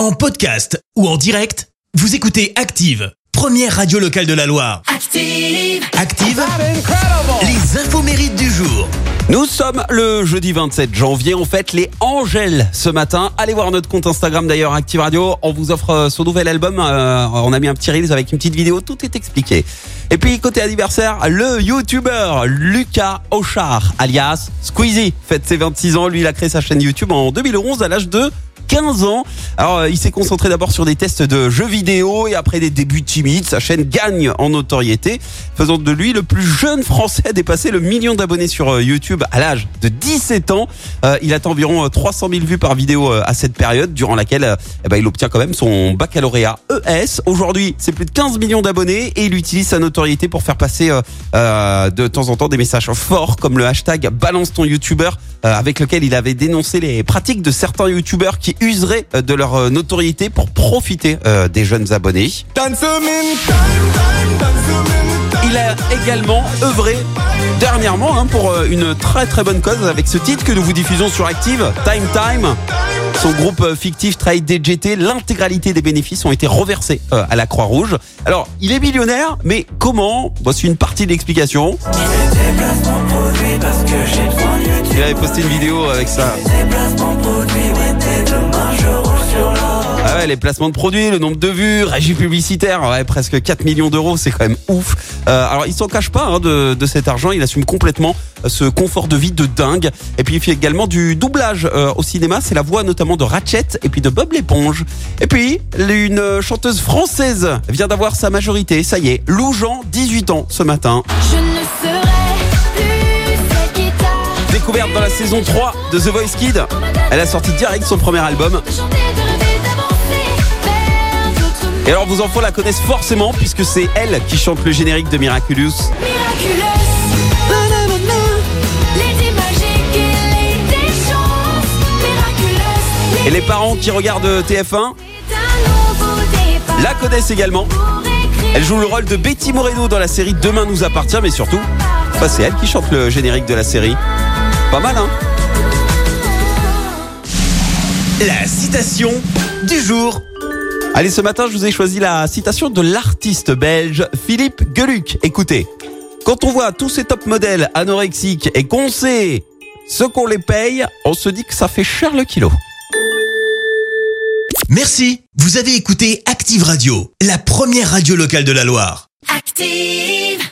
En podcast ou en direct, vous écoutez Active, première radio locale de la Loire. Active. Active, les infos mérites du jour. Nous sommes le jeudi 27 janvier, on fête les Angèles ce matin. Allez voir notre compte Instagram d'ailleurs, Active Radio. On vous offre euh, son nouvel album. Euh, on a mis un petit reel avec une petite vidéo, tout est expliqué. Et puis côté anniversaire, le YouTuber Lucas Auchard, alias Squeezie, fête ses 26 ans. Lui, il a créé sa chaîne YouTube en 2011 à l'âge de 15 ans. Alors, euh, il s'est concentré d'abord sur des tests de jeux vidéo et après des débuts timides, sa chaîne gagne en notoriété, faisant de lui le plus jeune français à dépasser le million d'abonnés sur euh, YouTube à l'âge de 17 ans. Euh, il atteint environ 300 000 vues par vidéo à cette période, durant laquelle eh ben, il obtient quand même son baccalauréat ES. Aujourd'hui, c'est plus de 15 millions d'abonnés et il utilise sa notoriété pour faire passer de temps en temps des messages forts comme le hashtag balance ton YouTuber avec lequel il avait dénoncé les pratiques de certains YouTubers qui useraient euh, de leur euh, notoriété pour profiter euh, des jeunes abonnés. Il a également œuvré dernièrement hein, pour une très très bonne cause avec ce titre que nous vous diffusons sur Active, Time Time. Son groupe fictif Trade DGT, l'intégralité des bénéfices ont été reversés à la Croix-Rouge. Alors, il est millionnaire, mais comment? Voici une partie de l'explication. Il avait posté une vidéo avec ça. Ah les placements de produits, le nombre de vues, régie publicitaire, ouais, presque 4 millions d'euros, c'est quand même ouf. Euh, alors il s'en cache pas hein, de, cet argent, il assume complètement euh, ce confort de vie de dingue. Et puis il fait également du doublage euh, au cinéma, c'est la voix notamment de Ratchet et puis de Bob l'éponge. Et puis une chanteuse française vient d'avoir sa majorité, ça y est, Lou Jean, 18 ans ce matin. Saison 3 de The Voice Kid, elle a sorti direct son premier album. Et alors vos enfants la connaissent forcément puisque c'est elle qui chante le générique de Miraculous. et les parents qui regardent TF1 C'est un nouveau départ. la connaissent également. Elle joue le rôle de Betty Moreno dans la série Demain nous appartient, mais surtout, c'est elle qui chante le générique de la série. Pas mal, hein La citation du jour. Allez, ce matin, je vous ai choisi la citation de l'artiste belge Philippe Geluc. Écoutez, quand on voit tous ces top modèles anorexiques et qu'on sait ce qu'on les paye, on se dit que ça fait cher le kilo. Merci, vous avez écouté Active Radio, la première radio locale de la Loire. Active.